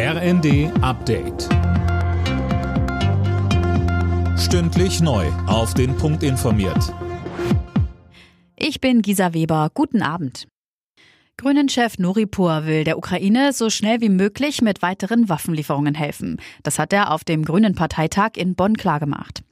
RND Update. Stündlich neu. Auf den Punkt informiert. Ich bin Gisa Weber. Guten Abend. Grünen-Chef Nuripur will der Ukraine so schnell wie möglich mit weiteren Waffenlieferungen helfen. Das hat er auf dem Grünen Parteitag in Bonn klargemacht.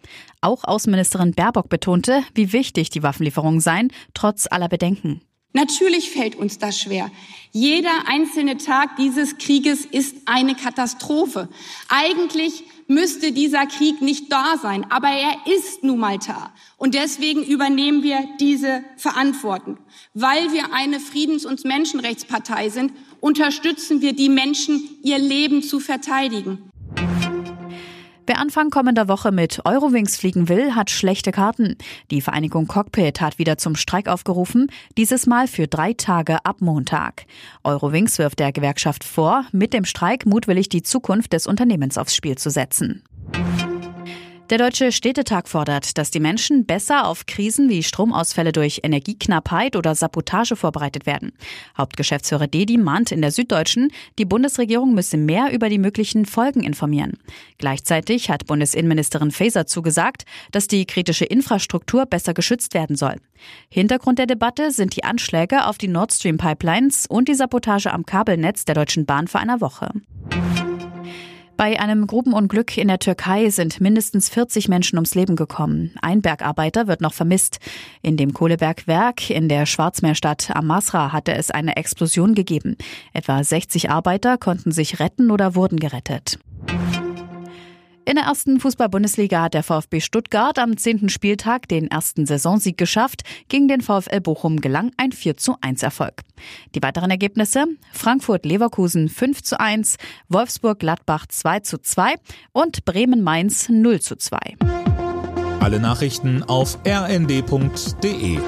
Auch Außenministerin Baerbock betonte, wie wichtig die Waffenlieferungen seien, trotz aller Bedenken. Natürlich fällt uns das schwer. Jeder einzelne Tag dieses Krieges ist eine Katastrophe. Eigentlich müsste dieser Krieg nicht da sein, aber er ist nun mal da. Und deswegen übernehmen wir diese Verantwortung. Weil wir eine Friedens- und Menschenrechtspartei sind, unterstützen wir die Menschen, ihr Leben zu verteidigen. Wer Anfang kommender Woche mit Eurowings fliegen will, hat schlechte Karten. Die Vereinigung Cockpit hat wieder zum Streik aufgerufen, dieses Mal für drei Tage ab Montag. Eurowings wirft der Gewerkschaft vor, mit dem Streik mutwillig die Zukunft des Unternehmens aufs Spiel zu setzen. Der Deutsche Städtetag fordert, dass die Menschen besser auf Krisen wie Stromausfälle durch Energieknappheit oder Sabotage vorbereitet werden. Hauptgeschäftsführer Dedi mahnt in der Süddeutschen, die Bundesregierung müsse mehr über die möglichen Folgen informieren. Gleichzeitig hat Bundesinnenministerin Faeser zugesagt, dass die kritische Infrastruktur besser geschützt werden soll. Hintergrund der Debatte sind die Anschläge auf die Nord Stream Pipelines und die Sabotage am Kabelnetz der Deutschen Bahn vor einer Woche. Bei einem Grubenunglück in der Türkei sind mindestens 40 Menschen ums Leben gekommen. Ein Bergarbeiter wird noch vermisst. In dem Kohlebergwerk in der Schwarzmeerstadt Amasra hatte es eine Explosion gegeben. Etwa 60 Arbeiter konnten sich retten oder wurden gerettet. In der ersten Fußball-Bundesliga hat der VfB Stuttgart am zehnten Spieltag den ersten Saisonsieg geschafft. Gegen den VfL Bochum gelang ein 4 zu 1 Erfolg. Die weiteren Ergebnisse Frankfurt-Leverkusen 5 zu 1, Wolfsburg-Gladbach 2 zu 2 und Bremen-Mainz 0 zu 2. Alle Nachrichten auf rnd.de